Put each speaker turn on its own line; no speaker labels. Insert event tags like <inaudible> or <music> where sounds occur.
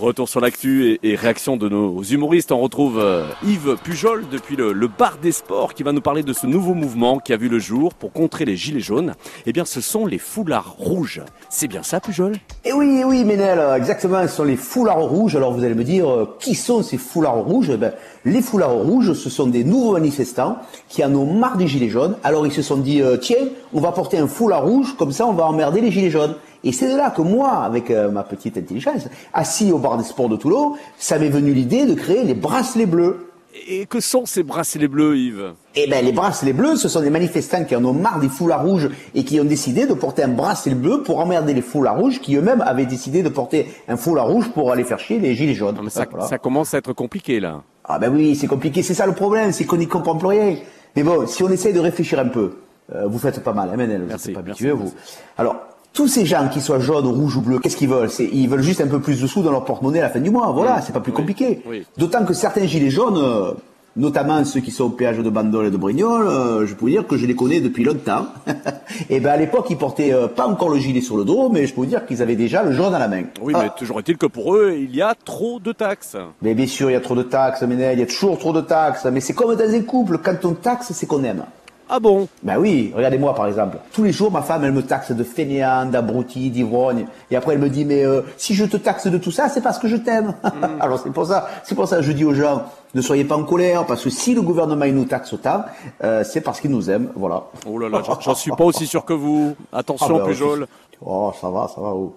Retour sur l'actu et, réaction de nos humoristes. On retrouve euh, Yves Pujol depuis le, bar des sports qui va nous parler de ce nouveau mouvement qui a vu le jour pour contrer les gilets jaunes. Eh bien, ce sont les foulards rouges. C'est bien ça, Pujol?
Eh oui, eh oui, Ménel, exactement. Ce sont les foulards rouges. Alors, vous allez me dire, euh, qui sont ces foulards rouges? Eh ben, Les foulards rouges, ce sont des nouveaux manifestants qui en ont marre des gilets jaunes. Alors, ils se sont dit, euh, tiens, on va porter un foulard rouge, comme ça, on va emmerder les gilets jaunes. Et c'est de là que moi, avec euh, ma petite intelligence, assis au bar des sports de Toulon, ça m'est venu l'idée de créer les bracelets bleus.
Et que sont ces bracelets bleus, Yves?
Eh ben, les bracelets bleus, ce sont des manifestants qui en ont marre des foulards rouges et qui ont décidé de porter un bracelet bleu pour emmerder les foulards rouges qui eux-mêmes avaient décidé de porter un foulard rouge pour aller faire chier les gilets jaunes.
ça, ça commence à être compliqué, là.
Ah ben oui, c'est compliqué. C'est ça le problème, c'est qu'on n'y comprend plus rien. Mais bon, si on essaye de réfléchir un peu, euh, vous faites pas mal, hein, Menel,
Merci,
pas
habitué,
vous. Alors, tous ces gens qui soient jaunes, rouges ou bleus, qu'est-ce qu'ils veulent? Ils veulent juste un peu plus de sous dans leur porte-monnaie à la fin du mois. Voilà, c'est pas plus compliqué. D'autant que certains gilets jaunes, euh, notamment ceux qui sont au péage de Bandol et de Brignoles, euh, je peux vous dire que je les connais depuis longtemps. <laughs> et ben à l'époque, ils portaient euh, pas encore le gilet sur le dos, mais je peux vous dire qu'ils avaient déjà le jaune à la main.
Oui, mais toujours est-il que pour eux, il y a trop de taxes.
Mais bien sûr, il y a trop de taxes, mais il y a toujours trop de taxes. Mais c'est comme dans un couple, quand on taxe, c'est qu'on aime.
Ah bon
Ben oui, regardez-moi par exemple. Tous les jours, ma femme, elle me taxe de fainéant, d'abruti, d'ivrogne. Et après, elle me dit, mais euh, si je te taxe de tout ça, c'est parce que je t'aime. <laughs> Mm. Alors c'est pour ça, c'est pour ça que je dis aux gens, ne soyez pas en colère, parce que si le gouvernement il nous taxe autant, euh, c'est parce qu'il nous aime, voilà.
Oh là là, j'en suis pas aussi sûr que vous. <laughs> Attention, ah ben, Pujol.
Oh, ça va, ça va. Oh.